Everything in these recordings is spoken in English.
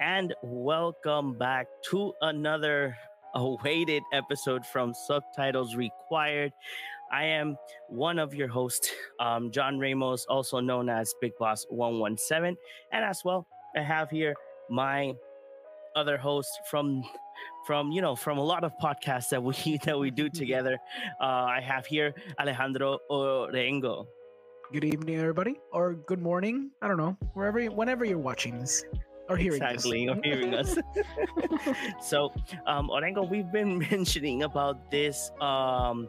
and welcome back to another awaited episode from Subtitles Required. I am one of your hosts, um, John Ramos, also known as Big Boss 117. And as well, I have here my other host from from you know from a lot of podcasts that we that we do together. Uh, I have here Alejandro Orengo. Good evening, everybody, or good morning. I don't know, wherever, whenever you're watching this or hearing exactly us. or hearing us so um orengo we've been mentioning about this um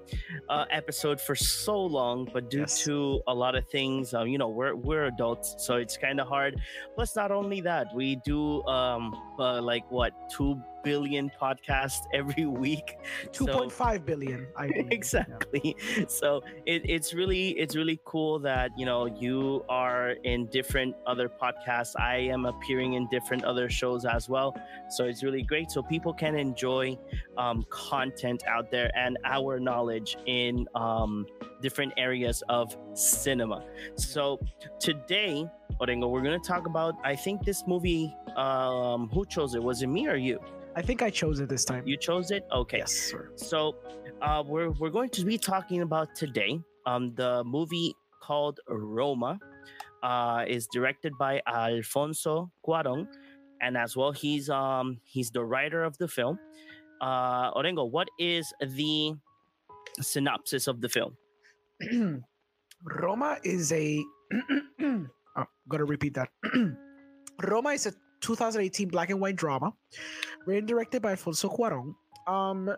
uh, episode for so long but due Yes. to a lot of things um you know we're we're adults so it's kind of hard plus not only that we do um uh, like what two billion podcasts every week Two So- point five billion. I believe. Yeah. exactly so it, it's really it's really cool that you know you are in different other podcasts i am appearing in different other shows as well so it's really great so people can enjoy um, content out there and our knowledge in um, different areas of cinema so today Orengo, we're going to talk about i think this movie um, who chose it was it me or you I think I chose it this time. you chose it okay Yes, sir. so uh, we're we're going to be talking about today um, the movie called Roma. Uh, is directed by Alfonso Cuarón, and as well he's um he's the writer of the film. Uh, Orengo, what is the synopsis of the film? Roma is a. gotta repeat that. Roma is a 2018 black and white drama, written directed by Alfonso Cuarón. Um,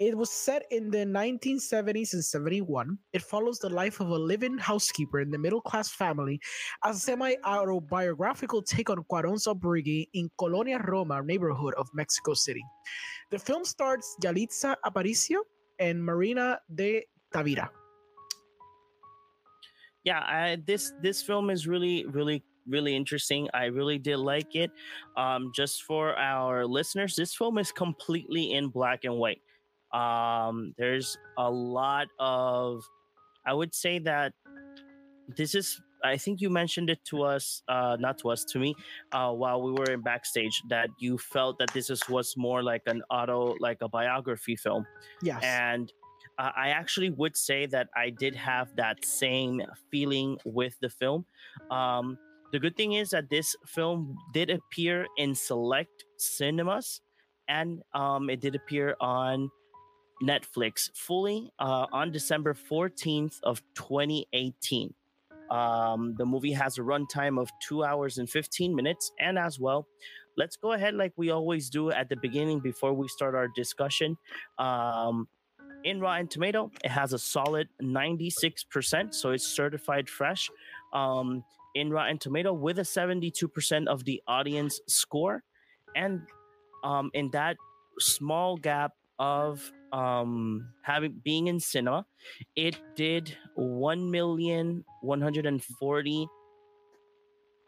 it was set in the 1970s and 71. It follows the life of a living housekeeper in the middle class family as a semi autobiographical take on Cuarón's upbringing in Colonia Roma neighborhood of Mexico City. The film stars Yalitza Aparicio and Marina de Tavira. Yeah I, this this film is really really really interesting. I really did like it. Um just for our listeners this film is completely in black and white. Um there's a lot of i would say that this is i think you mentioned it to us uh not to us to me uh while we were in backstage that you felt that this is was more like an auto like a biography film. Yes. and uh, I actually would say that I did have that same feeling with the film. Um, the good thing is that this film did appear in select cinemas, and um, it did appear on Netflix fully uh, on December fourteenth of twenty eighteen. Um, the movie has a runtime of two hours and fifteen minutes, and as well, let's go ahead like we always do at the beginning before we start our discussion. Um, in Rotten Tomato, it has a solid 96%, so it's certified fresh. Um, in Rotten Tomato, with a 72% of the audience score, and um, in that small gap of um, having being in cinema, it did one million one hundred and forty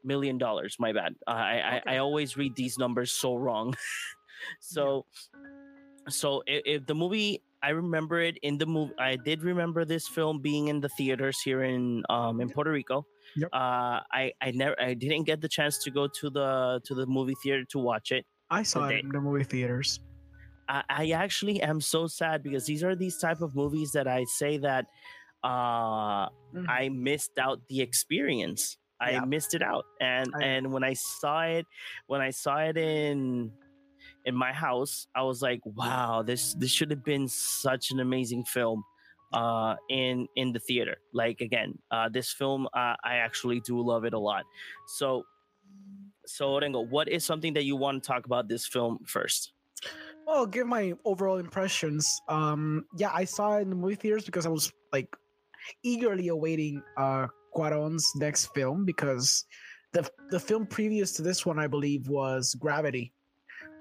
million dollars. My bad. I, I Okay. I always read these numbers so wrong. so so if, if the movie i remember it in the movie i did remember this film being in the theaters here in um in puerto rico Yep. uh i i never i didn't get the chance to go to the to the movie theater to watch it I saw Today. it in the movie theaters. I, I actually am so sad because these are these type of movies that i say that uh Mhm. i missed out the experience i Yeah. missed it out and I- and when i saw it when i saw it in in my house i was like wow this this should have been such an amazing film uh in in the theater. Like again uh this film uh, i actually do love it a lot. So so Orengo, what is something that you want to talk about this film first? Well, give my overall impressions. Um, yeah, I saw it in the movie theaters because I was like eagerly awaiting uh Cuarón's next film because the the film previous to this one, I believe, was Gravity,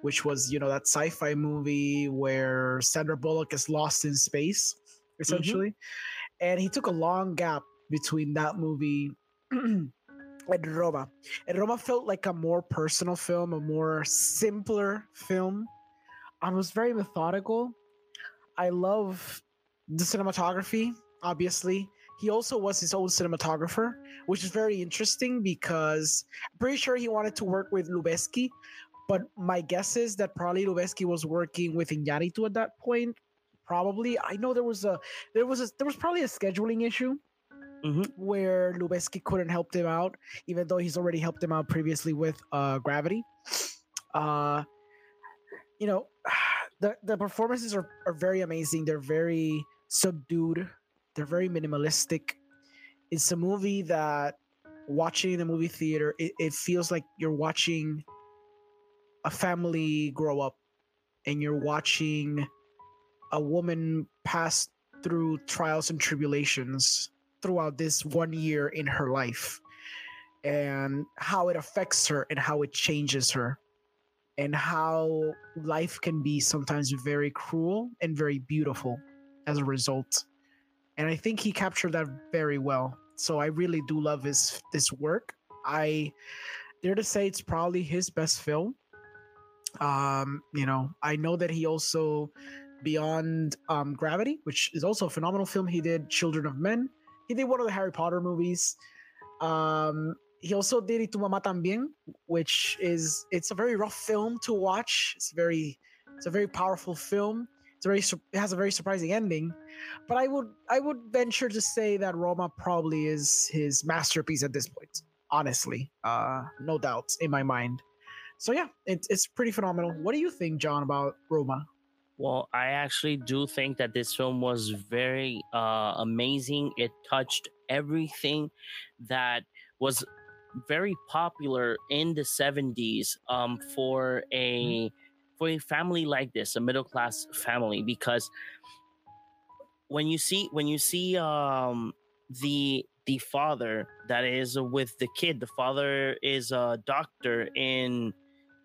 which was you know that sci-fi movie where Sandra Bullock is lost in space, mm-hmm. essentially, and he took a long gap between that movie. And Roma. And Roma felt like a more personal film, a more simpler film. I was very methodical. I love the cinematography, obviously. He also was his own cinematographer, which is very interesting because I'm pretty sure he wanted to work with Lubezki, but my guess is that probably Lubezki was working with Iñárritu at that point. Probably, I know there was a there was a there was probably a scheduling issue Mhm. where Lubezki couldn't help him out, even though he's already helped him out previously with uh, Gravity. Uh, you know, the the performances are, are very amazing. They're very subdued. They're very minimalistic. It's a movie that watching in the movie theater, it, it feels like you're watching a family grow up and you're watching a woman pass through trials and tribulations throughout this one year in her life and how it affects her and how it changes her and how life can be sometimes very cruel and very beautiful as a result. And i think he captured that very well. So i really do love his this work. I dare to say it's probably his best film um you know i know that he also beyond um gravity which is also a phenomenal film he did children of men. He did one of the harry potter movies. Um he also did Y Tu Mamá También which is it's a very rough film to watch. It's very it's a very powerful film. It's very it has a very surprising ending. But i would i would venture to say that roma probably is his masterpiece at this point honestly. Uh no doubt in my mind so yeah it, it's pretty phenomenal. What do you think john about roma? Well, I actually do think that this film was very uh, amazing. It touched everything that was very popular in the 70s um, for a for a family like this, a middle class family, because when you see when you see um, the the father that is with the kid, the father is a doctor in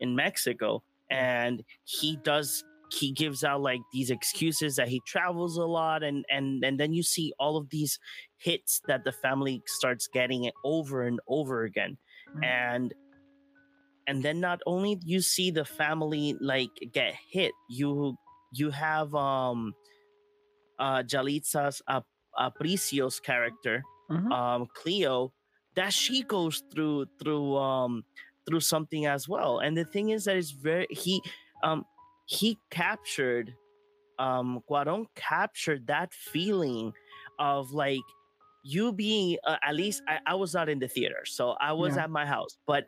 in Mexico, and he does he gives out like these excuses that he travels a lot and and and then you see all of these hits that the family starts getting it over and over again Mhm. and and then not only you see the family like get hit you you have um uh Yalitza's uh, Aparicio's character Mhm. um cleo that she goes through through um through something as well and the thing is that it's very he um he captured um Cuarón captured that feeling of like you being uh, at least I, I was not in the theater so I was Yeah. at my house but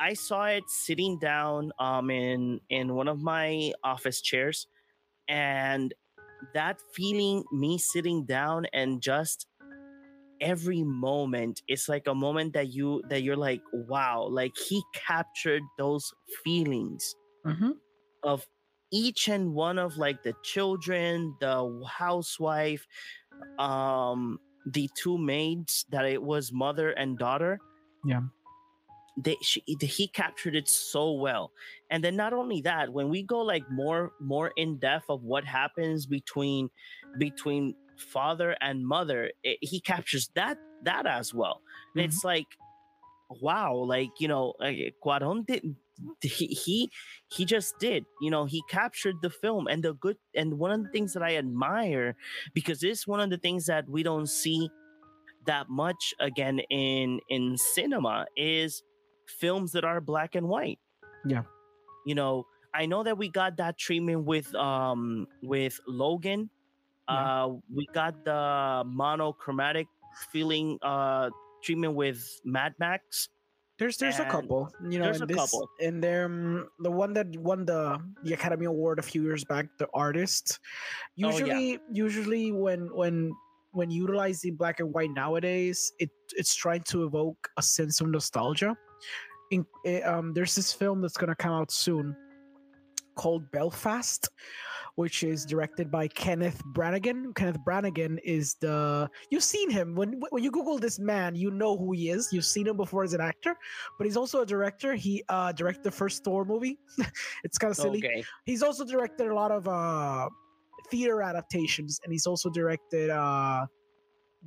I saw it sitting down um in in one of my office chairs and that feeling me sitting down and just every moment it's like a moment that you that you're like wow like he captured those feelings Mhm. of each and one of like the children the housewife um the two maids that it was mother and daughter Yeah. they she, he captured it so well and then not only that when we go like more more in depth of what happens between between father and mother it, he captures that that as well and Mhm. it's like wow like you know like, Cuarón did he, he he just did you know he captured the film and the good and one of the things that i admire because this is one of the things that we don't see that much again in in cinema is films that are black and white Yeah. you know i know that we got that treatment with um with logan Yeah. uh we got the monochromatic feeling uh treatment with mad max There's there's a couple, you know, there's and a this, couple. and there um, the one that won the the Academy Award a few years back, the artist. Oh, yeah. Usually, usually when when when utilizing black and white nowadays, it it's trying to evoke a sense of nostalgia. In, eh, um, there's this film that's gonna come out soon called Belfast, which is directed by Kenneth Brannigan. Kenneth Brannigan is the you've seen him when when you Google this man, you know who he is. You've seen him before as an actor, but he's also a director. He uh directed the first Thor movie. it's kind of silly. okay He's also directed a lot of uh theater adaptations, and he's also directed uh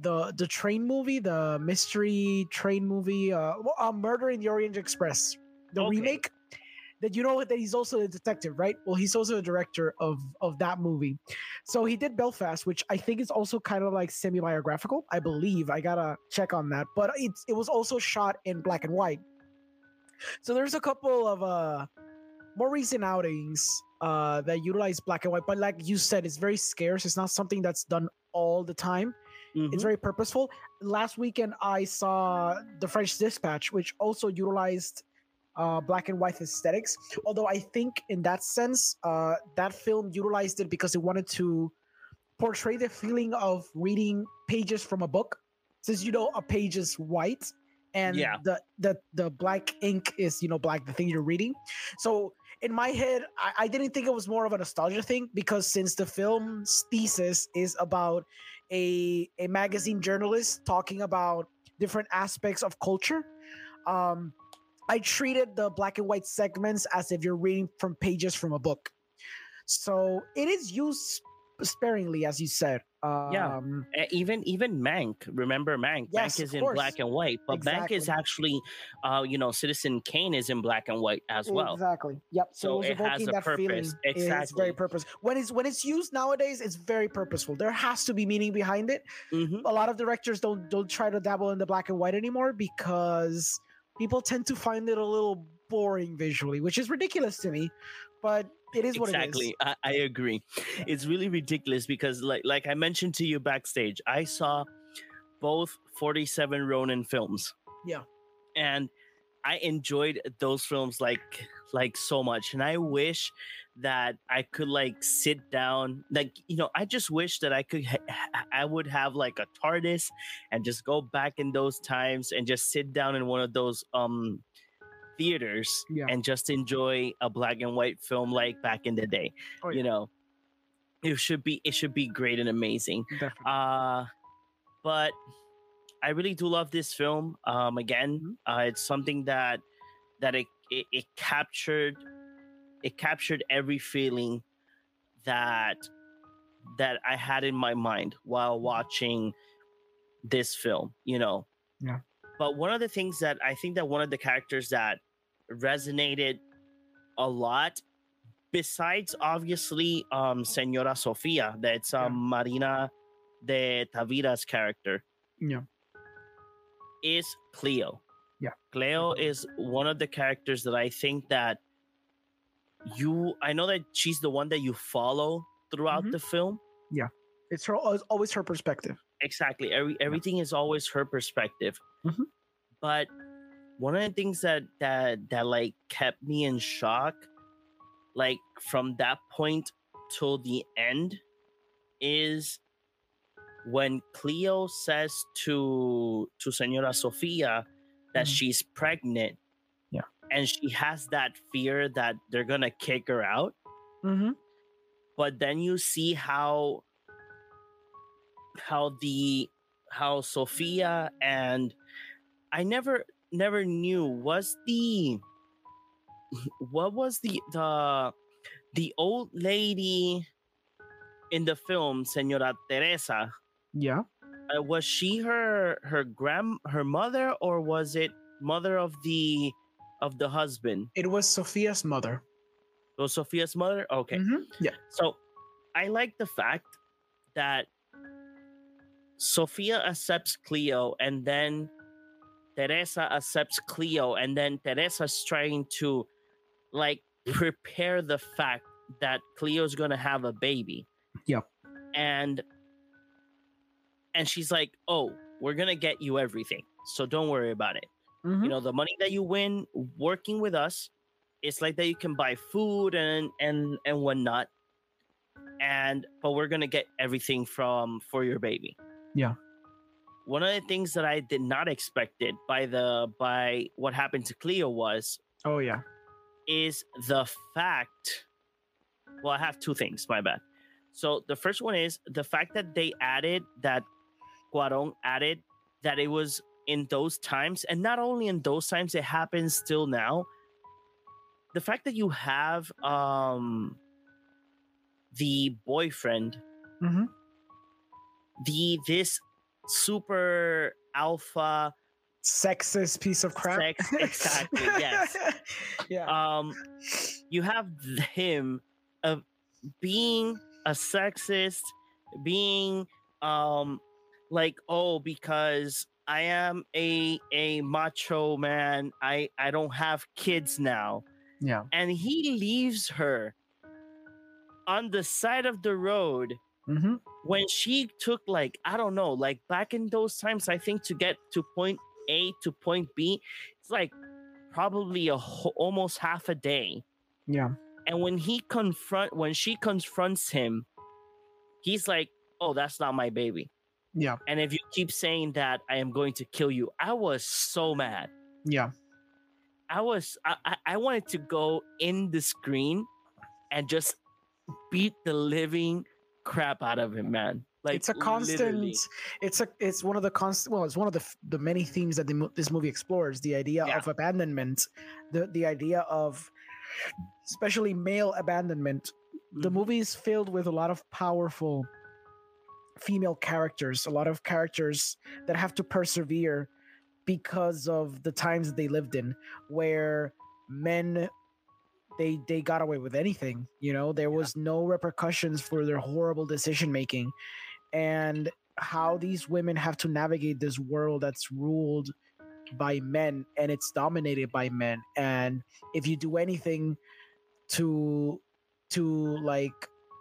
the the train movie, the mystery train movie, uh, uh Murder in the Orient Express, the Okay. remake. That you know that he's also a detective, right? Well, he's also a director of of that movie. So he did Belfast, which I think is also kind of like semi biographical. I believe I gotta check on that, but it's it was also shot in black and white. So there's a couple of uh more recent outings uh, that utilize black and white, but like you said, it's very scarce. It's not something that's done all the time. Mhm. It's very purposeful. Last weekend, I saw The French Dispatch, which also utilized uh, black and white aesthetics. Although I think, in that sense, uh, that film utilized it because it wanted to portray the feeling of reading pages from a book. Since you know a page is white, and Yeah. the the the black ink is you know black, the thing you're reading. So in my head, I, I didn't think it was more of a nostalgia thing because since the film's thesis is about a a magazine journalist talking about different aspects of culture, um, I treated the black and white segments as if you're reading from pages from a book. So it is used sparingly, as you said. Um, Yeah. Even even Mank, remember Mank? Yes, Mank is in course. black and white, but Mank is actually, uh, you know, Citizen Kane is in black and white as well. Exactly. Yep. So, So it it has a that feeling. purpose. It's Exactly. very purpose. When it's when it's used nowadays, it's very purposeful. There has to be meaning behind it. Mhm. A lot of directors don't don't try to dabble in the black and white anymore because people tend to find it a little boring visually, which is ridiculous to me. But it is what it's exactly I, I agree it's really ridiculous because like like i mentioned to you backstage i saw both 47 ronin films Yeah. and i enjoyed those films like like so much and i wish that i could like sit down like you know i just wish that i could ha- i would have like a tardis and just go back in those times and just sit down in one of those um theaters Yeah. and just enjoy a black and white film like back in the day Oh, you know it should be it should be great and amazing. Definitely. uh but i really do love this film um again Mhm. uh it's something that that it, it it captured it captured every feeling that that i had in my mind while watching this film you know Yeah. but one of the things that i think that one of the characters that resonated a lot besides obviously um senora sofia that's um Yeah. marina de tavira's character yeah. Is cleo Yeah. cleo is one of the characters that i think that you i know that she's the one that you follow throughout Mhm. the film Yeah. It's her it's always her perspective. exactly every everything is always her perspective Mhm. but one of the things that that that like kept me in shock like from that point till the end is when cleo says to to senora sofia that Mhm. she's pregnant Yeah. and she has that fear that they're gonna kick her out Mm-hmm. but then you see how how the how Sophia and I never never knew was the what was the the the old lady in the film Senora Teresa Yeah. uh, was she her her grand her mother or was it mother of the of the husband It was Sophia's mother. was Sophia's mother okay Mhm. Yeah. So I like the fact that Sophia accepts Cleo and then Teresa accepts Cleo and then Teresa's trying to like prepare the fact that Cleo's gonna have a baby. Yep. And and she's like, Oh, we're gonna get you everything. So don't worry about it Mhm. you know the money that you win working with us it's like that you can buy food and and and whatnot and but we're gonna get everything from for your baby Yeah. one of the things that i did not expected by the by what happened to cleo was Oh yeah. is the fact well i have two things my bad so the first one is the fact that they added that Cuaron added that it was in those times and not only in those times it happens still now the fact that you have um the boyfriend Mm-hmm. the this super alpha Sexist piece of crap. Sex- exactly, yes. yeah. um you have him of being a sexist being um like oh because i am a a macho man i i don't have kids now Yeah. and he leaves her on the side of the road Mm-hmm. when she took like I don't know, like back in those times, I think to get to point A to point B, it's like probably a whole, almost half a day. Yeah. And when he confront when she confronts him, he's like, "Oh, that's not my baby." Yeah. And if you keep saying that, I am going to kill you. I was so mad. Yeah. I was I I, wanted to go in the screen and just beat the living crap out of him, man. Like it's a constant literally. it's a it's one of the constant well it's one of the the many themes that the, this movie explores the idea Yeah. of abandonment the the idea of especially male abandonment the Mhm. movie is filled with a lot of powerful female characters a lot of characters that have to persevere because of the times that they lived in where men they they got away with anything you know there Yeah. was no repercussions for their horrible decision making and how these women have to navigate this world that's ruled by men and it's dominated by men and if you do anything to to like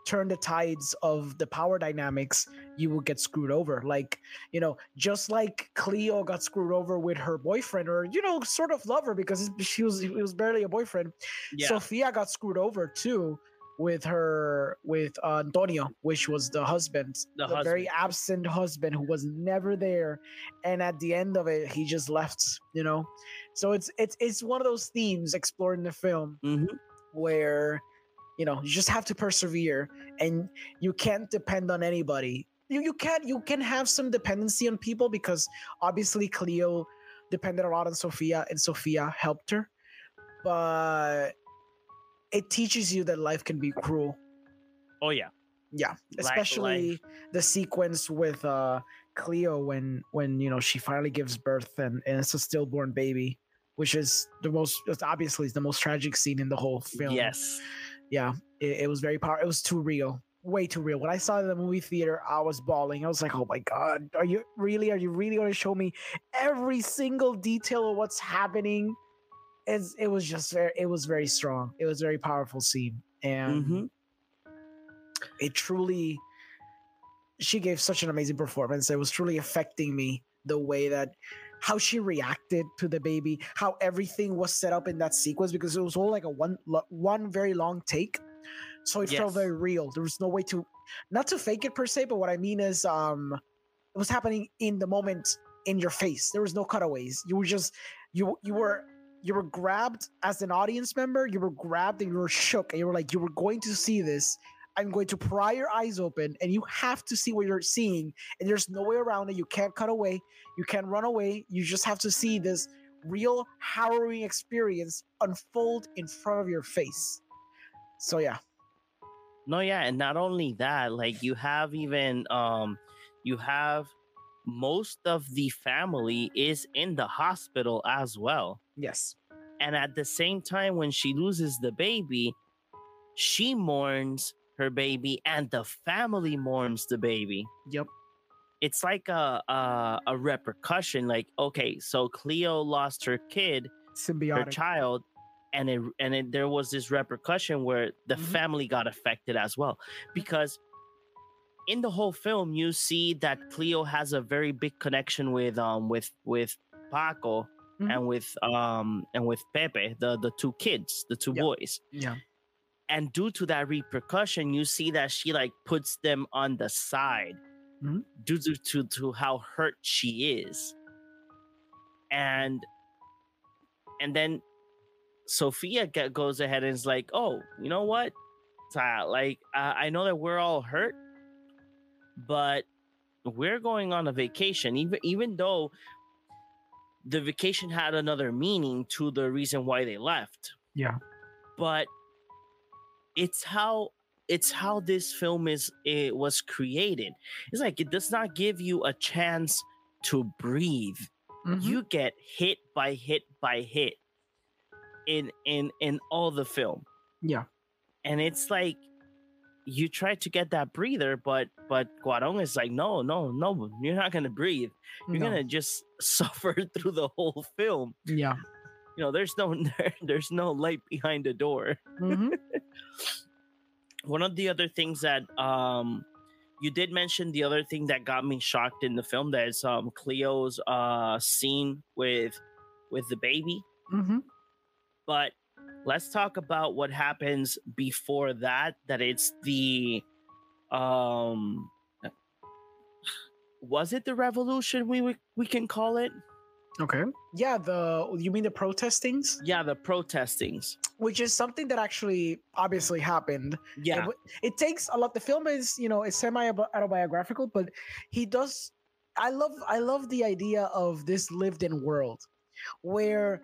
turn the tides of the power dynamics you will get screwed over like you know just like cleo got screwed over with her boyfriend or you know sort of lover because she was it was barely a boyfriend yeah. Sophia got screwed over too with her with uh, Antonio, which was the husband, The very absent husband who was never there, and at the end of it, he just left. You know, so it's it's it's one of those themes explored in the film Mhm. where you know you just have to persevere and you can't depend on anybody. You you can you can have some dependency on people because obviously Cleo depended a lot on Sophia and Sophia helped her, but it teaches you that life can be cruel. Oh yeah. Yeah, especially the sequence with uh Cleo when when you know she finally gives birth and, and it's a stillborn baby, which is the most obviously the most tragic scene in the whole film. Yes. Yeah, it, it was very powerful. It was too real, way too real. When I saw it in the movie theater, I was bawling. I was like, oh my god, are you really? Are you really going to show me every single detail of what's happening? It's, it was just very, it was very strong. It was a very powerful scene, and Mhm. it truly she gave such an amazing performance it was truly affecting me the way that how she reacted to the baby how everything was set up in that sequence because it was all like a one one very long take. So it felt very real. There was no way to not to fake it per se but what i mean is um it was happening in the moment in your face. There was no cutaways. You were just you you were you were grabbed as an audience member you were grabbed and you were shook and you were like you were going to see this I'm going to pry your eyes open and you have to see what you're seeing. And there's no way around it. You can't cut away. You can't run away. You just have to see this real harrowing experience unfold in front of your face. So yeah. No, yeah, and not only that, like you have even um you have most of the family is in the hospital as well. Yes. And at the same time when she loses the baby, she mourns her baby and the family mourns the baby. Yep. It's like a a, a repercussion like okay, so Cleo lost her kid her child and it and it, there was this repercussion where the Mhm. family got affected as well because in the whole film you see that Cleo has a very big connection with um with with Paco Mhm. and with um and with Pepe the the two kids the two boys yeah. And due to that repercussion you see that she like puts them on the side Mhm. due to, to to how hurt she is and and then sophia get, goes ahead and is like oh you know what Ty, like uh, i know that we're all hurt but we're going on a vacation even even though the vacation had another meaning to the reason why they left Yeah. but it's how it's how this film is it was created it's like it does not give you a chance to breathe Mhm. you get hit by hit by hit in in in all the film Yeah. and it's like you try to get that breather but but Cuarón is like no no no you're not gonna breathe you're No. gonna just suffer through the whole film Yeah. You know, there's no there's no light behind the door. Mhm. One of the other things that um you did mention the other thing that got me shocked in the film that is um Cleo's uh scene with with the baby. mm-hmm. But let's talk about what happens before that that it's the um was it the revolution we we, we can call it Okay. Yeah, the you mean the protestings, yeah the protestings which is something that actually obviously happened. yeah It, it takes a lot. The film is, you know, it's semi autobiographical, but he does. I love, I love the idea of this lived-in world, where,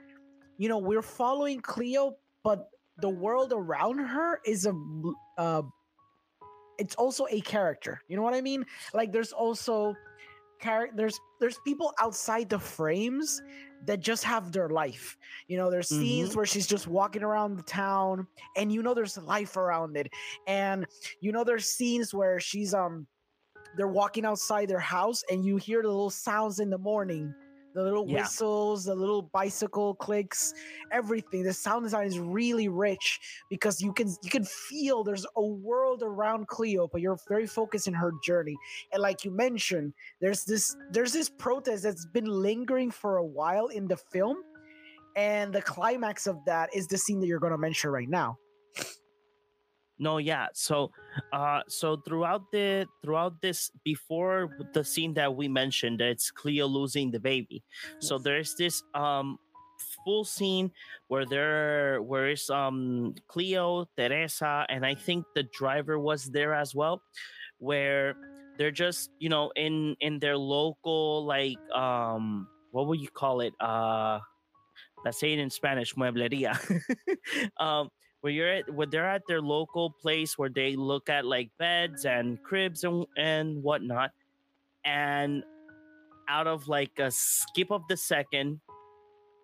you know, we're following Cleo, but the world around her is a, uh, it's also a character. You know what I mean? Like, there's also, there's there's people outside the frames that just have their life. You know, there's scenes where she's just walking around the town and you know there's life around it. And you know there's scenes where she's um they're walking outside their house and you hear the little sounds in the morning. The little Yeah. whistles, the little bicycle clicks, everything. The sound design is really rich because you can you can feel there's a world around Cleo, but you're very focused in her journey. And like you mentioned, there's this there's this protest that's been lingering for a while in the film and the climax of that is the scene that you're going to mention right now no yeah so uh so throughout the throughout this before the scene that we mentioned it's cleo losing the baby so there's this um full scene where there where is um cleo teresa and i think the driver was there as well where they're just you know in in their local like um what would you call it? Uh let's say it in spanish muebleria um where you're at where they're at their local place where they look at like beds and cribs and and whatnot and out of like a skip of the second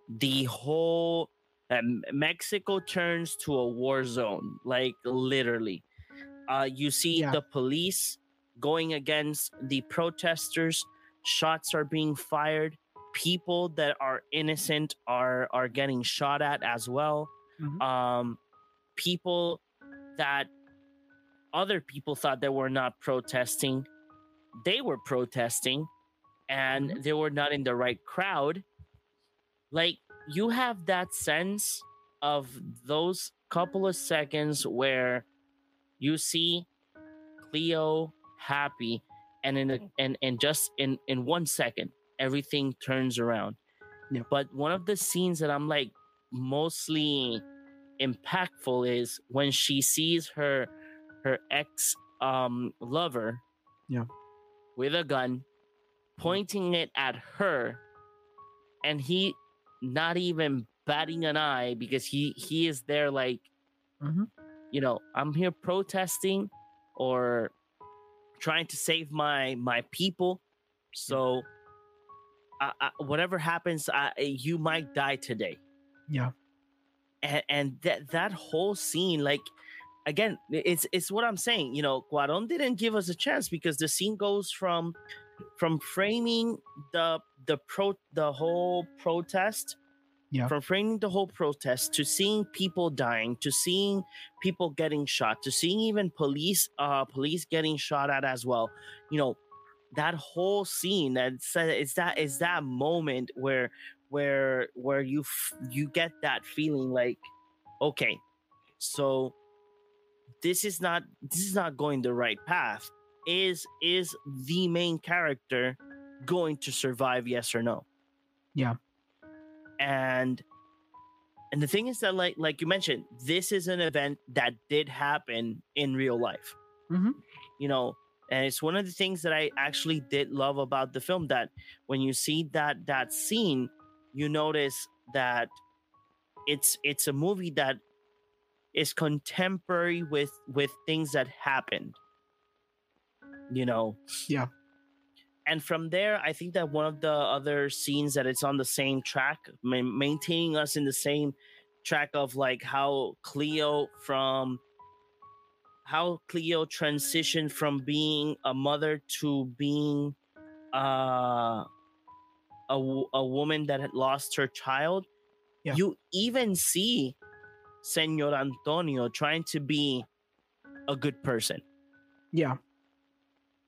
the whole um, mexico turns to a war zone like literally uh you see Yeah. the police going against the protesters shots are being fired people that are innocent are are getting shot at as well Mhm. um people that other people thought they were not protesting they were protesting and mm-hmm. they were not in the right crowd. Like you have that sense of those couple of seconds where you see cleo happy and in a, mm. and and just in in one second everything turns around. Yeah. but one of the scenes that i'm like mostly impactful is when she sees her her ex um lover Yeah. with a gun pointing it at her and he not even batting an eye because he he is there like Mhm. you know i'm here protesting or trying to save my my people so I, I, whatever happens I, you might die today yeah and, and that that whole scene like again it's it's what i'm saying you know Cuaron didn't give us a chance because the scene goes from from framing the the pro the whole protest Yeah. from framing the whole protest to seeing people dying to seeing people getting shot to seeing even police uh police getting shot at as well you know that whole scene that said it's that is that moment where where where you f- you get that feeling like okay so this is not this is not going the right path is is the main character going to survive yes or no Yeah. and and the thing is that like like you mentioned this is an event that did happen in real life Mhm. you know and it's one of the things that i actually did love about the film that when you see that that scene you notice that it's it's a movie that is contemporary with with things that happened you know Yeah. and from there i think that one of the other scenes that it's on the same track ma- maintaining us in the same track of like how cleo from how cleo transitioned from being a mother to being uh a, a woman that had lost her child Yeah. You even see Senor Antonio trying to be a good person Yeah.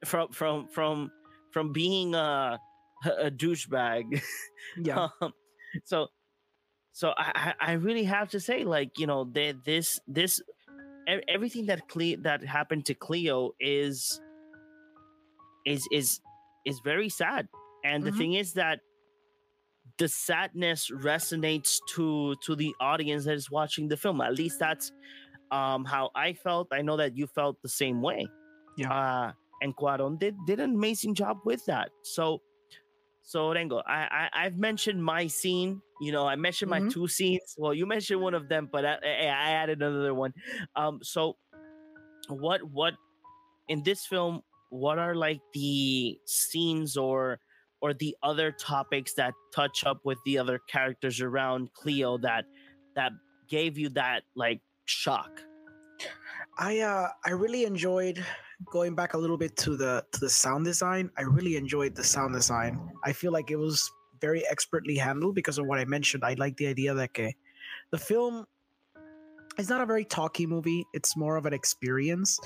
from from from from being a a douchebag. Yeah. Um, so so I I really have to say like you know that this this everything that Cle- that happened to Cleo is is is is very sad and the Mhm. thing is that the sadness resonates to to the audience that is watching the film at least that's um how I felt I know that you felt the same way Yeah. uh and Cuaron did did an amazing job with that so so Rengo, I, I I've mentioned my scene. You know, I mentioned my Mhm. two scenes. Well, you mentioned one of them, but I, I I added another one. Um, so what what in this film? What are like the scenes or or the other topics that touch up with the other characters around Cleo that that gave you that like shock? I uh I really enjoyed going back a little bit to the to the sound design. I really enjoyed the sound design. I feel like it was very expertly handled because of what I mentioned. I like the idea that okay, the film is not a very talky movie. It's more of an experience,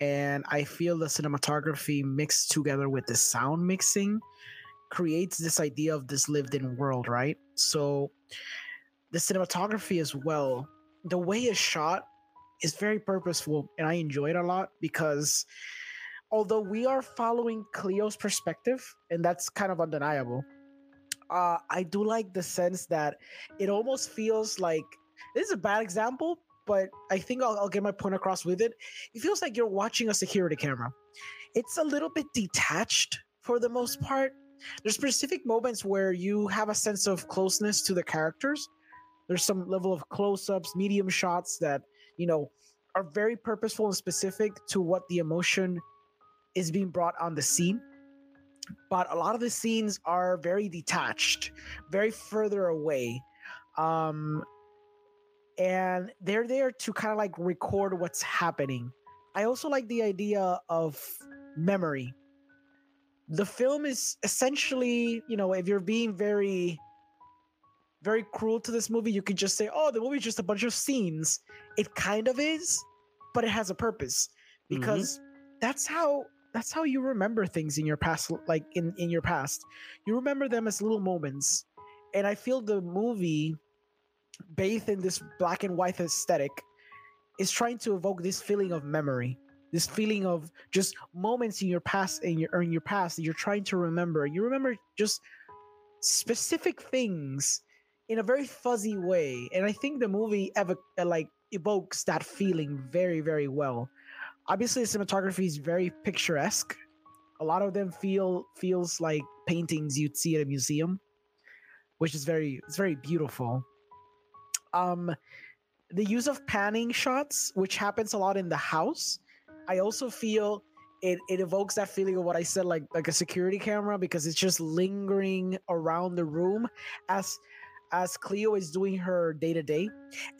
and I feel the cinematography mixed together with the sound mixing creates this idea of this lived-in world, right? So the cinematography as well, the way it's shot is very purposeful and I enjoy it a lot because although we are following Cleo's perspective and that's kind of undeniable, uh, I do like the sense that it almost feels like this is a bad example, but I think I'll, I'll get my point across with it. It feels like you're watching a security camera. It's a little bit detached for the most part. There's specific moments where you have a sense of closeness to the characters. There's some level of close-ups, medium shots that you know are very purposeful and specific to what the emotion is being brought on the scene. But a lot of the scenes are very detached very further away. Um and they're there to kind of like record what's happening. I also like the idea of memory the film is essentially you know if you're being very very cruel to this movie you could just say oh the movie's just a bunch of scenes. It kind of is but it has a purpose Mhm. because that's how that's how you remember things in your past like in in your past. You remember them as little moments and i feel the movie bathed in this black and white aesthetic is trying to evoke this feeling of memory this feeling of just moments in your past in your in your past that you're trying to remember. You remember just specific things in a very fuzzy way. And i think the movie ever like evokes that feeling very very well. Obviously the cinematography is very picturesque. A lot of them feel feels like paintings you'd see at a museum which is very it's very beautiful. Um the use of panning shots which happens a lot in the house i also feel it, it evokes that feeling of what i said like like a security camera because it's just lingering around the room as as cleo is doing her day to day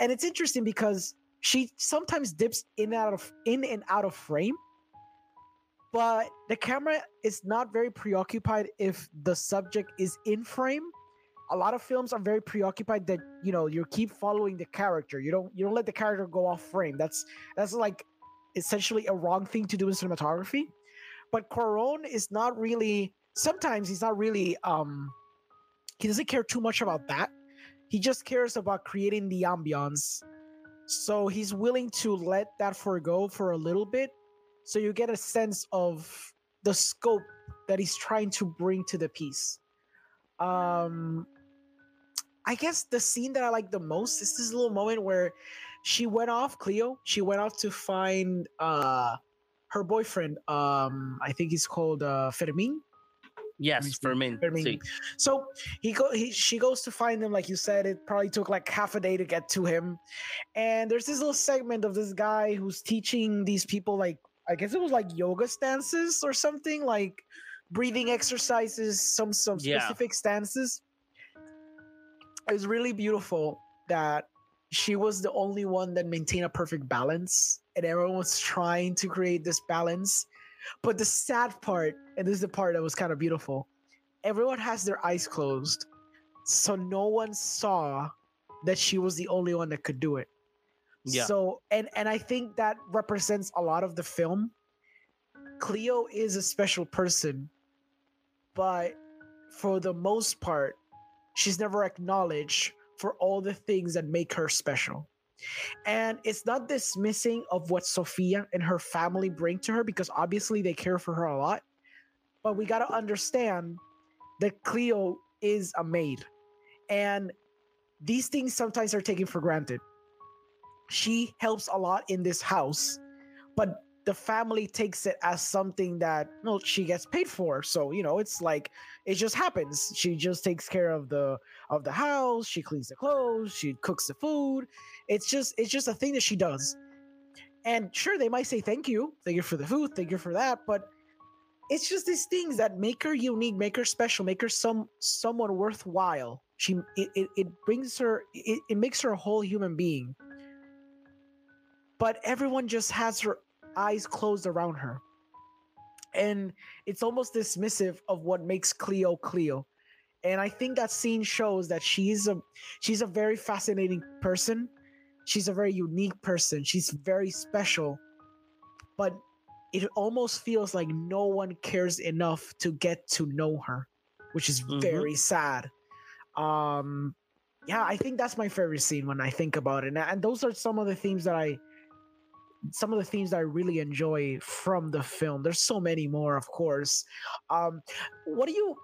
and it's interesting because she sometimes dips in and out of in and out of frame but the camera is not very preoccupied if the subject is in frame. A lot of films are very preoccupied that you know you keep following the character. You don't you don't let the character go off frame. That's that's like essentially a wrong thing to do in cinematography. But Cuarón is not really sometimes he's not really um he doesn't care too much about that. He just cares about creating the ambiance. So he's willing to let that forego for a little bit. So you get a sense of the scope that he's trying to bring to the piece. Um i guess the scene that i like the most is this little moment where she went off cleo she went off to find uh her boyfriend um i think he's called uh fermin Yes. Fermin. Fermin. so he go he she goes to find him like you said it probably took like half a day to get to him and there's this little segment of this guy who's teaching these people like i guess it was like yoga stances or something like breathing exercises some some Yeah. specific stances it was really beautiful that she was the only one that maintained a perfect balance and everyone was trying to create this balance but the sad part and this is the part that was kind of beautiful everyone has their eyes closed so no one saw that she was the only one that could do it. Yeah. So and and I think that represents a lot of the film. Cleo is a special person, but for the most part, she's never acknowledged for all the things that make her special. And it's not dismissing of what Sophia and her family bring to her because obviously they care for her a lot. But we got to understand that Cleo is a maid. And these things sometimes are taken for granted. She helps a lot in this house, but the family takes it as something that well she gets paid for. So you know it's like it just happens. She just takes care of the of the house. She cleans the clothes. She cooks the food. It's just it's just a thing that she does. And sure they might say thank you. Thank you for the food. Thank you for that. But it's just these things that make her unique make her special make her some someone worthwhile. She it, it, it brings her it, it makes her a whole human being. But everyone just has her eyes closed around her. And it's almost dismissive of what makes Cleo Cleo. And I think that scene shows that she's a she's a very fascinating person. She's a very unique person. She's very special. But it almost feels like no one cares enough to get to know her, which is mm-hmm. very sad. Um yeah, I think that's my favorite scene when I think about it. And those are some of the themes that I some of the themes that I really enjoy from the film. There's so many more, of course. Um, what do you?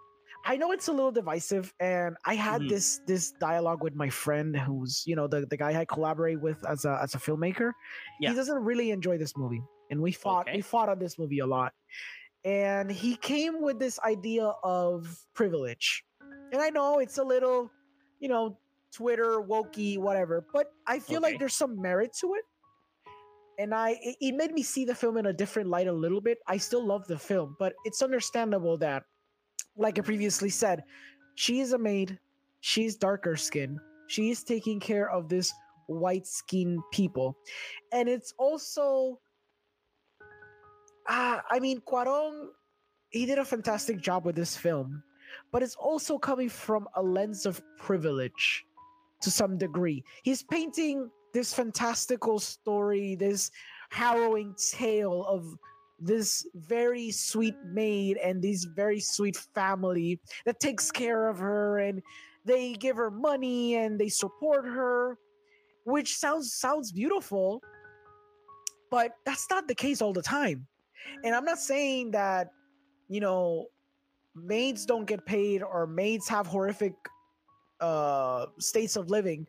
I know it's a little divisive, and I had mm-hmm. this this dialogue with my friend, who's you know the, the guy I collaborate with as a as a filmmaker. Yeah. He doesn't really enjoy this movie, and we fought okay. we fought on this movie a lot. And he came with this idea of privilege, and I know it's a little, you know, Twitter wokey, whatever, but I feel okay. like there's some merit to it and I it, it made me see the film in a different light a little bit. I still love the film, but it's understandable that, like I previously said, she is a maid. She's darker skin. She is taking care of this white skinned people, and it's also. Uh, I mean, Cuarón, he did a fantastic job with this film, but it's also coming from a lens of privilege to some degree. He's painting this fantastical story, this harrowing tale of this very sweet maid and this very sweet family that takes care of her and they give her money and they support her which sounds sounds beautiful but that's not the case all the time. And i'm not saying that you know maids don't get paid or maids have horrific uh states of living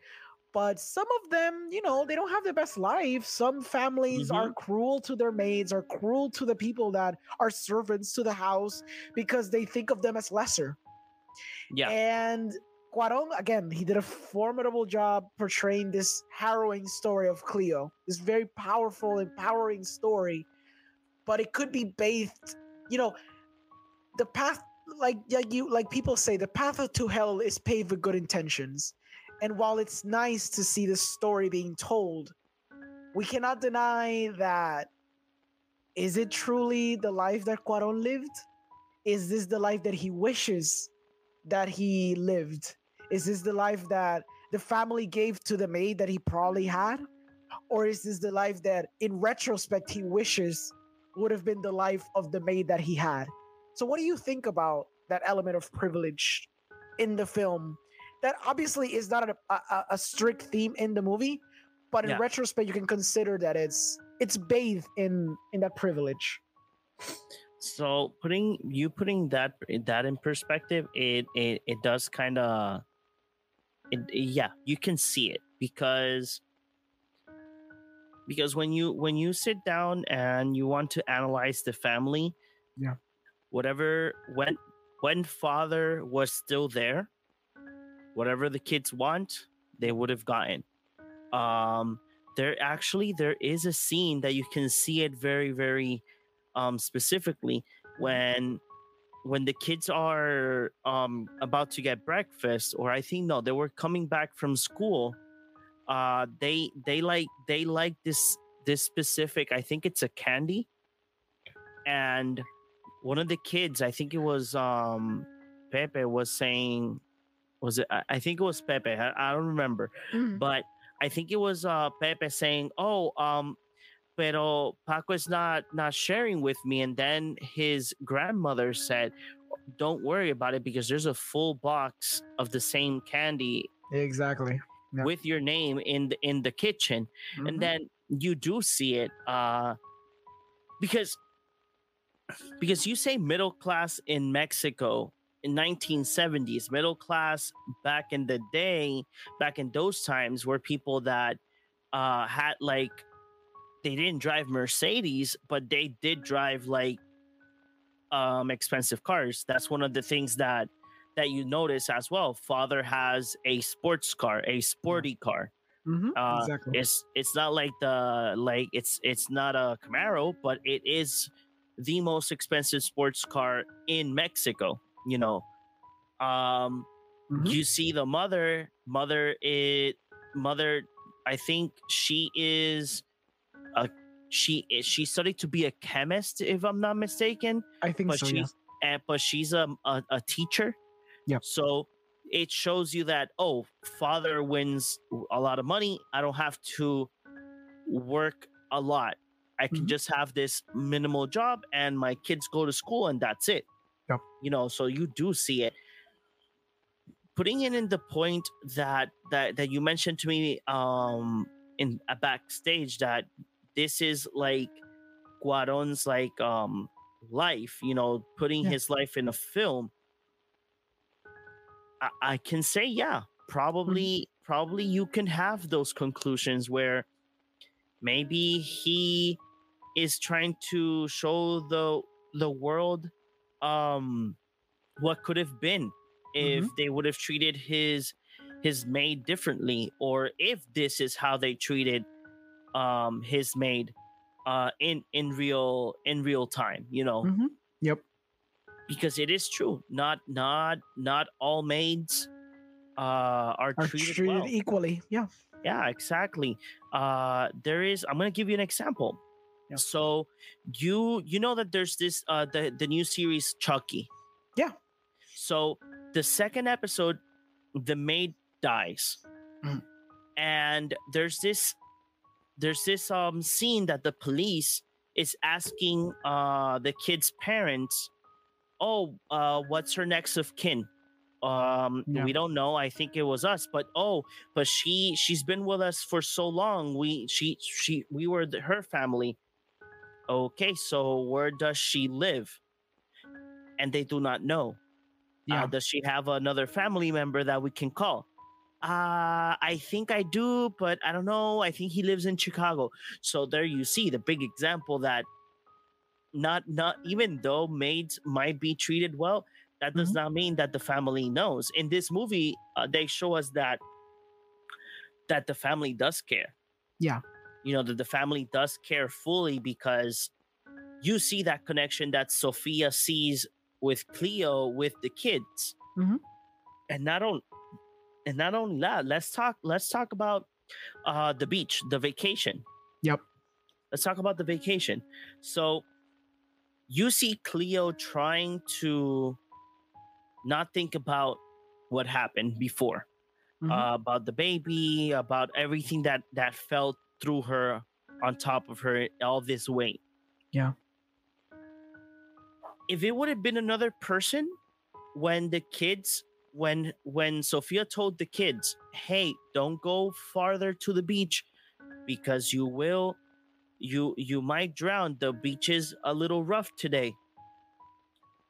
but some of them, you know, they don't have the best life. Some families mm-hmm. are cruel to their maids, are cruel to the people that are servants to the house because they think of them as lesser. Yeah. And Cuarón, again, he did a formidable job portraying this harrowing story of Cleo, this very powerful, empowering story. But it could be bathed, you know, the path, like, like you, like people say, the path to hell is paved with good intentions. And while it's nice to see the story being told, we cannot deny that is it truly the life that Cuarón lived? Is this the life that he wishes that he lived? Is this the life that the family gave to the maid that he probably had? Or is this the life that, in retrospect, he wishes would have been the life of the maid that he had? So, what do you think about that element of privilege in the film that obviously is not a, a, a strict theme in the movie, but in yeah. retrospect, you can consider that it's it's bathed in in that privilege. So putting you putting that that in perspective, it it, it does kind of, yeah, you can see it because because when you when you sit down and you want to analyze the family, yeah, whatever when when father was still there, whatever the kids want, they would have gotten. Um, there actually there is a scene that you can see it very very um, specifically when when the kids are um, about to get breakfast or i think no they were coming back from school uh, they they like they like this this specific i think it's a candy and one of the kids i think it was um pepe was saying was it? I, think it was Pepe. I, I don't remember, Mhm. but I think it was uh Pepe saying, "Oh, um, pero Paco is not not sharing with me." And then his grandmother said, "Don't worry about it because there's a full box of the same candy Exactly. Yeah. with your name in the in the kitchen." Mhm. and then you do see it uh because because you say middle class in mexico in 1970s middle class back in the day back in those times were people that uh had like they didn't drive mercedes but they did drive like um expensive cars that's one of the things that that you notice as well father has a sports car a sporty car Mhm. uh, exactly. it's it's not like the like it's it's not a Camaro, but it is the most expensive sports car in Mexico. You know, um, Mhm. you see the mother. Mother it mother. I think she is a she is she studied to be a chemist if I'm not mistaken I think but so. Yeah. she's and, but she's a, a a teacher. yeah So it shows you that oh, father wins a lot of money. I don't have to work a lot. I can Mhm. just have this minimal job, and my kids go to school, and that's it. Yep. You know, so you do see it. Putting it in the point that that that you mentioned to me um in a backstage that this is like Cuarón's like um life, you know, putting Yeah. his life in a film. I, I can say, yeah, probably, probably you can have those conclusions where maybe he is trying to show the the world um what could have been if they would have treated his his maid differently or if this is how they treated um his maid uh in in real in real time you know Mm-hmm. Yep. because it is true not not not all maids uh are, Are treated, treated well equally. Yeah. yeah exactly uh there is i'm gonna give you an example Yeah. so you you know that there's this uh the the new series chucky Yeah. so the second episode the maid dies Mm. and there's this there's this um scene that the police is asking uh the kid's parents oh uh what's her next of kin um Yeah. we don't know i think it was us but oh but she she's been with us for so long we she she we were the, her family okay so where does she live? And they do not know. Yeah. uh, does she have another family member that we can call? Uh i think i do but i don't know. I think he lives in chicago. So there you see the big example that not not even though maids might be treated well that does Mhm. not mean that the family knows. In this movie uh, they show us that that the family does care. Yeah. You know that the family does care fully because you see that connection that sophia sees with cleo with the kids Mhm. and not on and not only that let's talk let's talk about uh the beach the vacation Yep. let's talk about the vacation so you see cleo trying to not think about what happened before Mhm. uh, about the baby about everything that that fell through her on top of her all this weight Yeah. if it would have been another person when the kids when when sophia told the kids hey don't go farther to the beach because you will you you might drown the beach is a little rough today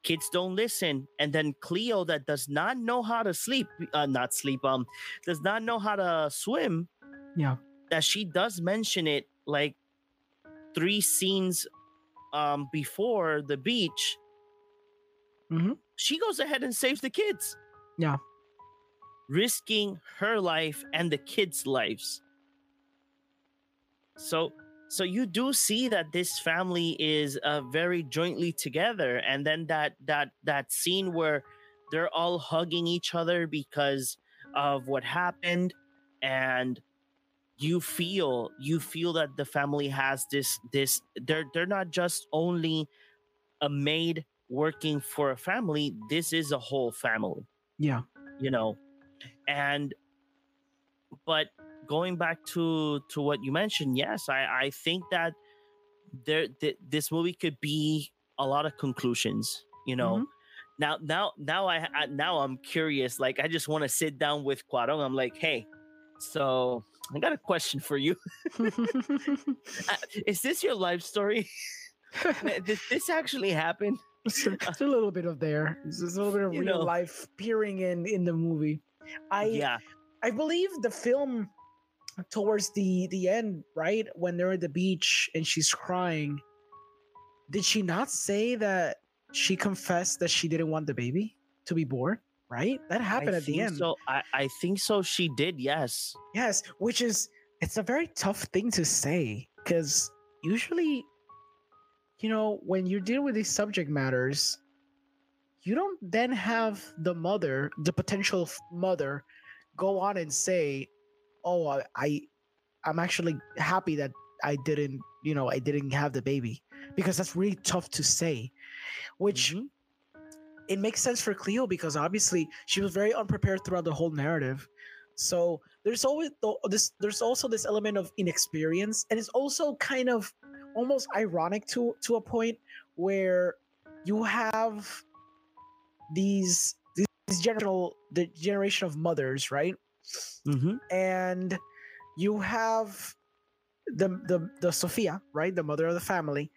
kids don't listen and then cleo that does not know how to sleep uh, not sleep um does not know how to swim Yeah. That she does mention it like three scenes um before the beach Mhm. she goes ahead and saves the kids Yeah. risking her life and the kids lives so so you do see that this family is uh, very jointly together and then that that that scene where they're all hugging each other because of what happened and you feel you feel that the family has this this they're they're not just only a maid working for a family this is a whole family Yeah. you know and but going back to to what you mentioned yes i i think that there th- this movie could be a lot of conclusions you know Mhm. now now now I, I now i'm curious like i just want to sit down with Cuarón. i'm like hey so i got a question for you Uh, is this your life story did this actually happen it's, a, little bit of there. It's a little bit of You real know. life peering in in the movie. I yeah I believe the film towards the the end, right when they're at the beach and she's crying. Did she not say that she confessed that she didn't want the baby to be born? Right, that happened I at the end. so I, I think so she did yes Yes, which is it's a very tough thing to say because usually, you know, when you deal with these subject matters, you don't then have the mother, the potential mother, go on and say, "Oh, I, I I'm actually happy that I didn't, you know, I didn't have the baby," because that's really tough to say. Which Mhm. It makes sense for Cleo because obviously she was very unprepared throughout the whole narrative. So there's always this there's also this element of inexperience and it's also kind of almost ironic to to a point where you have these these, general the generation of mothers, right? Mhm. and you have the the the Sophia, right, the mother of the family,